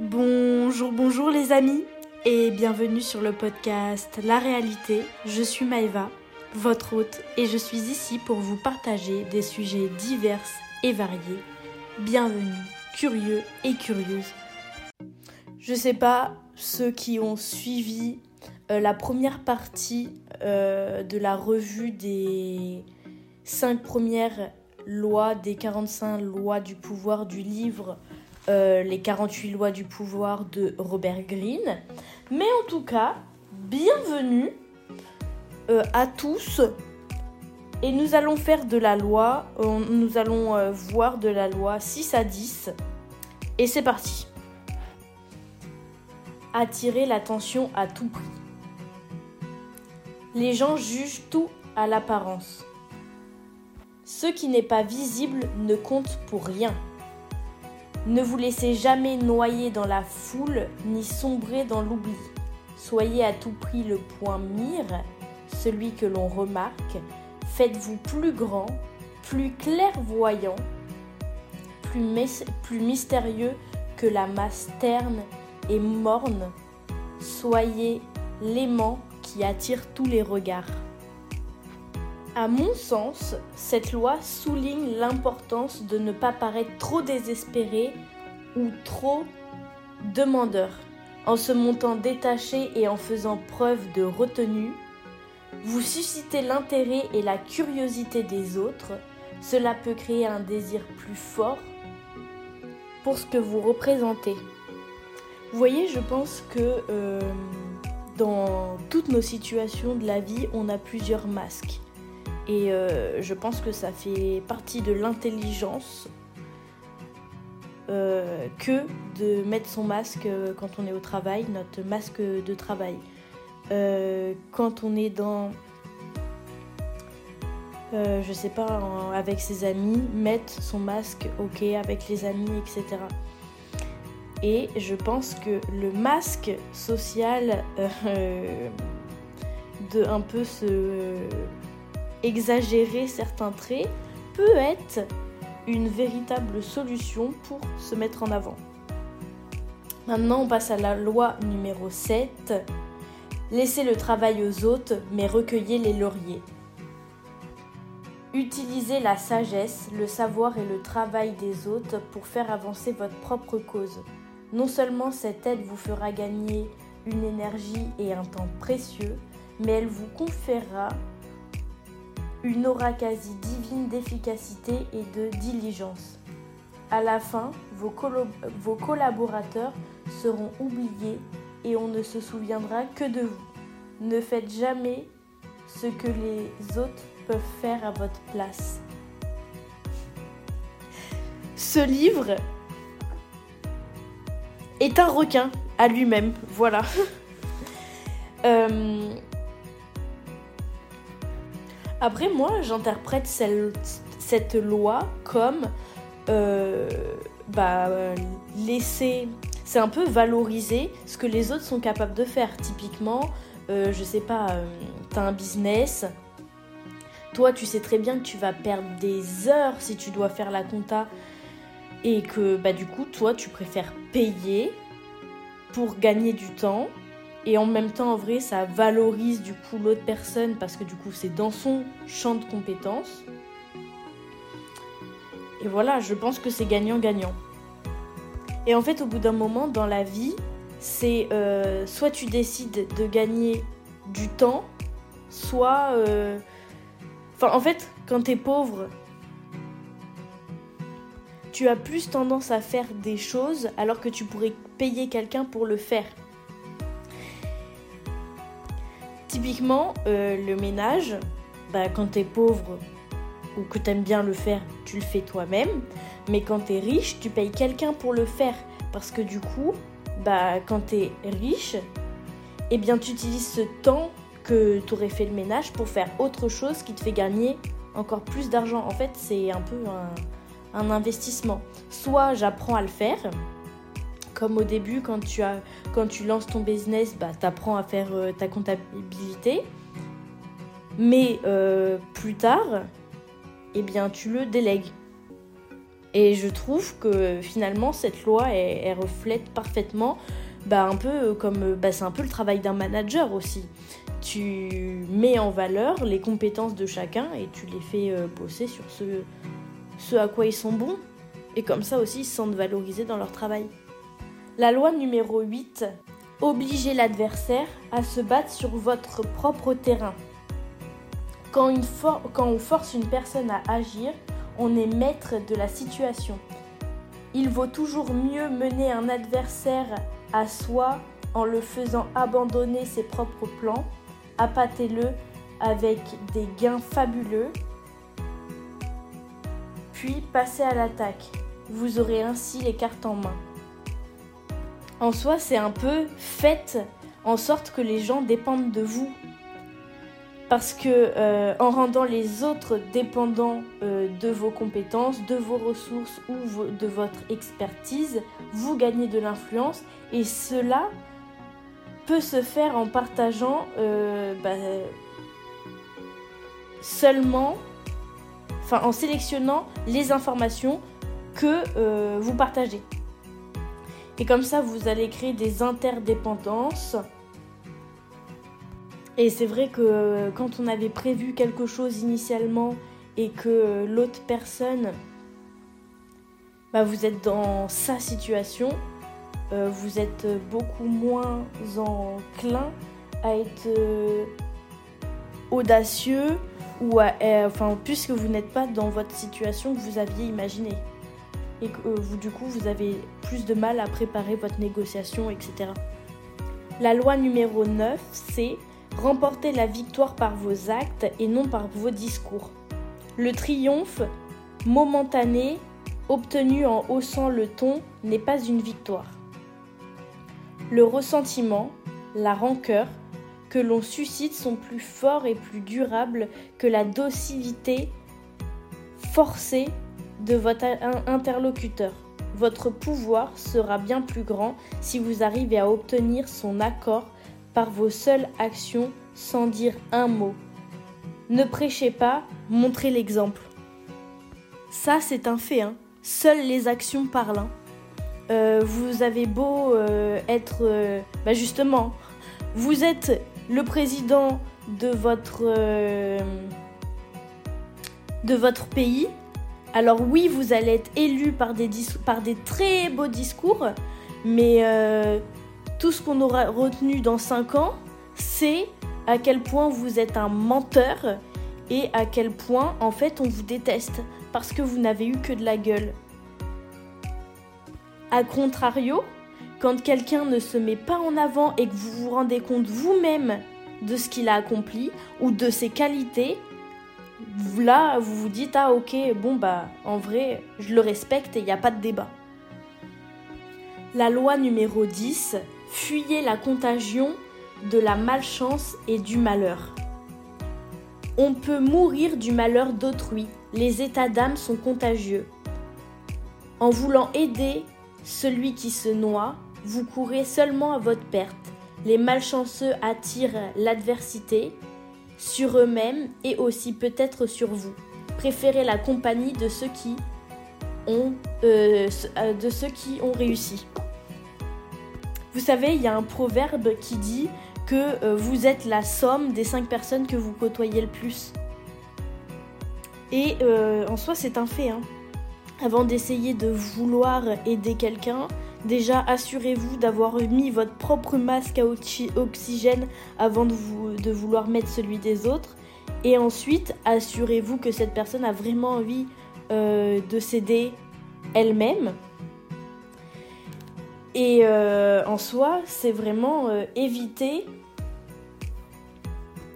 Bonjour, bonjour les amis et bienvenue sur le podcast La réalité. Je suis Maëva, votre hôte, et je suis ici pour vous partager des sujets divers et variés. Bienvenue, curieux et curieuses. Je sais pas ceux qui ont suivi euh, la première partie euh, de la revue des cinq premières lois, des 45 lois du pouvoir du livre euh, Les 48 lois du pouvoir de Robert Greene. Mais en tout cas, bienvenue à tous. Et nous allons faire de la loi, nous allons voir de la loi 6 à 10. Et c'est parti. Attirer l'attention à tout prix. Les gens jugent tout à l'apparence. Ce qui n'est pas visible ne compte pour rien. Ne vous laissez jamais noyer dans la foule ni sombrer dans l'oubli. Soyez à tout prix le point mire, celui que l'on remarque. Faites-vous plus grand, plus clairvoyant, plus, mystérieux que la masse terne et morne. Soyez l'aimant qui attire tous les regards. À mon sens, cette loi souligne l'importance de ne pas paraître trop désespéré ou trop demandeur. En se montant détaché et en faisant preuve de retenue, vous suscitez l'intérêt et la curiosité des autres. Cela peut créer un désir plus fort pour ce que vous représentez. Vous voyez, je pense que euh, dans toutes nos situations de la vie, on a plusieurs masques. Et euh, je pense que ça fait partie de l'intelligence euh, que de mettre son masque euh, quand on est au travail, notre masque de travail. quand on est dans, je sais pas, avec ses amis, mettre son masque, ok, avec les amis, etc. Et je pense que le masque social de un peu se exagérer certains traits peut être une véritable solution pour se mettre en avant. Maintenant, on passe à la loi numéro 7. Laissez le travail aux autres, mais recueillez les lauriers. Utilisez la sagesse, le savoir et le travail des autres pour faire avancer votre propre cause. Non seulement cette aide vous fera gagner une énergie et un temps précieux, mais elle vous conférera une aura quasi divine d'efficacité et de diligence. À la fin, vos, collaborateurs seront oubliés et on ne se souviendra que de vous. Ne faites jamais ce que les autres peuvent faire à votre place. Ce livre est un requin à lui-même. Voilà. Euh, après, moi, j'interprète cette, loi comme euh, bah, laisser. C'est un peu valoriser ce que les autres sont capables de faire. Typiquement, euh, je sais pas, t'as un business. Toi, tu sais très bien que tu vas perdre des heures si tu dois faire la compta et que bah, du coup, toi, tu préfères payer pour gagner du temps. Et en même temps, en vrai, ça valorise du coup l'autre personne parce que du coup, c'est dans son champ de compétences. Et voilà, je pense que c'est gagnant-gagnant. Et en fait, au bout d'un moment, dans la vie, c'est euh, soit tu décides de gagner du temps, soit... Euh, enfin, en fait, quand t'es pauvre, tu as plus tendance à faire des choses alors que tu pourrais payer quelqu'un pour le faire. Typiquement, euh, le ménage, bah, quand tu es pauvre ou que tu aimes bien le faire, tu le fais toi-même. Mais quand tu es riche, tu payes quelqu'un pour le faire. Parce que du coup, bah, quand tu es riche, eh bien, tu utilises ce temps que tu aurais fait le ménage pour faire autre chose qui te fait gagner encore plus d'argent. En fait, c'est un peu un investissement. Soit j'apprends à le faire, comme au début quand tu, as, quand tu lances ton business, bah, tu apprends à faire euh, ta comptabilité. Mais euh, plus tard, eh bien, tu le délègues. Et je trouve que finalement cette loi elle, reflète parfaitement bah, un peu comme bah, c'est un peu le travail d'un manager aussi. Tu mets en valeur les compétences de chacun et tu les fais euh, bosser sur ce, ce à quoi ils sont bons. Et comme ça aussi ils se sentent valorisés dans leur travail. La loi numéro 8 Obligez l'adversaire à se battre sur votre propre terrain. Quand, quand, on force une personne à agir, on est maître de la situation. Il vaut toujours mieux mener un adversaire à soi en le faisant abandonner ses propres plans, appâtez-le avec des gains fabuleux, puis passez à l'attaque. Vous aurez ainsi les cartes en main. En soi, c'est un peu faites en sorte que les gens dépendent de vous parce que euh, en rendant les autres dépendants euh, de vos compétences, de vos ressources ou de votre expertise, vous gagnez de l'influence et cela peut se faire en partageant euh, bah, seulement, en sélectionnant les informations que vous partagez. Et comme ça, vous allez créer des interdépendances. Et c'est vrai que quand on avait prévu quelque chose initialement et que l'autre personne, bah, vous êtes dans sa situation, euh, vous êtes beaucoup moins enclin à être euh, audacieux ou à, euh, enfin puisque vous n'êtes pas dans votre situation que vous aviez imaginée et que vous du coup vous avez plus de mal à préparer votre négociation etc. La loi numéro 9 c'est Remportez la victoire par vos actes et non par vos discours. Le triomphe momentané obtenu en haussant le ton n'est pas une victoire. Le ressentiment, la rancœur que l'on suscite sont plus forts et plus durables que la docilité forcée de votre interlocuteur. Votre pouvoir sera bien plus grand si vous arrivez à obtenir son accord par vos seules actions sans dire un mot. Ne prêchez pas, montrez l'exemple. Ça, c'est un fait. Hein. Seules les actions parlent. Hein. Euh, vous avez beau euh, être... Euh, bah justement, vous êtes le président de votre... de votre pays. Alors oui, vous allez être élu par des, très beaux discours, mais tout ce qu'on aura retenu dans 5 ans, c'est à quel point vous êtes un menteur et à quel point en fait on vous déteste parce que vous n'avez eu que de la gueule. A contrario, quand quelqu'un ne se met pas en avant et que vous vous rendez compte vous-même de ce qu'il a accompli ou de ses qualités, là vous vous dites ah ok bon bah en vrai je le respecte et il n'y a pas de débat. La loi numéro 10, Fuyez la contagion de la malchance et du malheur. On peut mourir du malheur d'autrui, les états d'âme sont contagieux. En voulant aider celui qui se noie, vous courez seulement à votre perte. Les malchanceux attirent l'adversité sur eux-mêmes et aussi peut-être sur vous. Préférez la compagnie de ceux qui ont, euh, euh, de ceux qui ont réussi. Vous savez, il y a un proverbe qui dit que euh, vous êtes la somme des cinq personnes que vous côtoyez le plus. Et en soi, c'est un fait. Hein. Avant d'essayer de vouloir aider quelqu'un, déjà assurez-vous d'avoir mis votre propre masque à oxygène avant de, vouloir mettre celui des autres. Et ensuite, assurez-vous que cette personne a vraiment envie euh, de s'aider elle-même et euh, en soi, c'est vraiment euh, éviter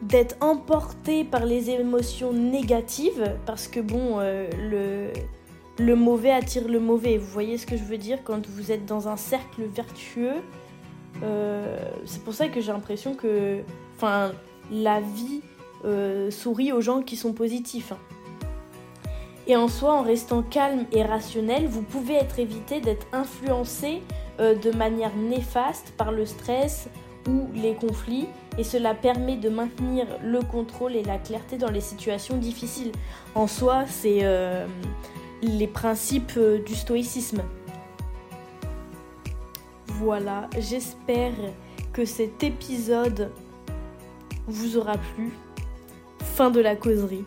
d'être emporté par les émotions négatives, parce que bon, le, le mauvais attire le mauvais. Vous voyez ce que je veux dire quand vous êtes dans un cercle vertueux C'est pour ça que j'ai l'impression que enfin, la vie sourit aux gens qui sont positifs. Hein. Et en soi, en restant calme et rationnel, vous pouvez être évité d'être influencé euh, de manière néfaste par le stress ou les conflits et cela permet de maintenir le contrôle et la clarté dans les situations difficiles. En soi, c'est euh, les principes euh, du stoïcisme. Voilà, j'espère que cet épisode vous aura plu. Fin de la causerie.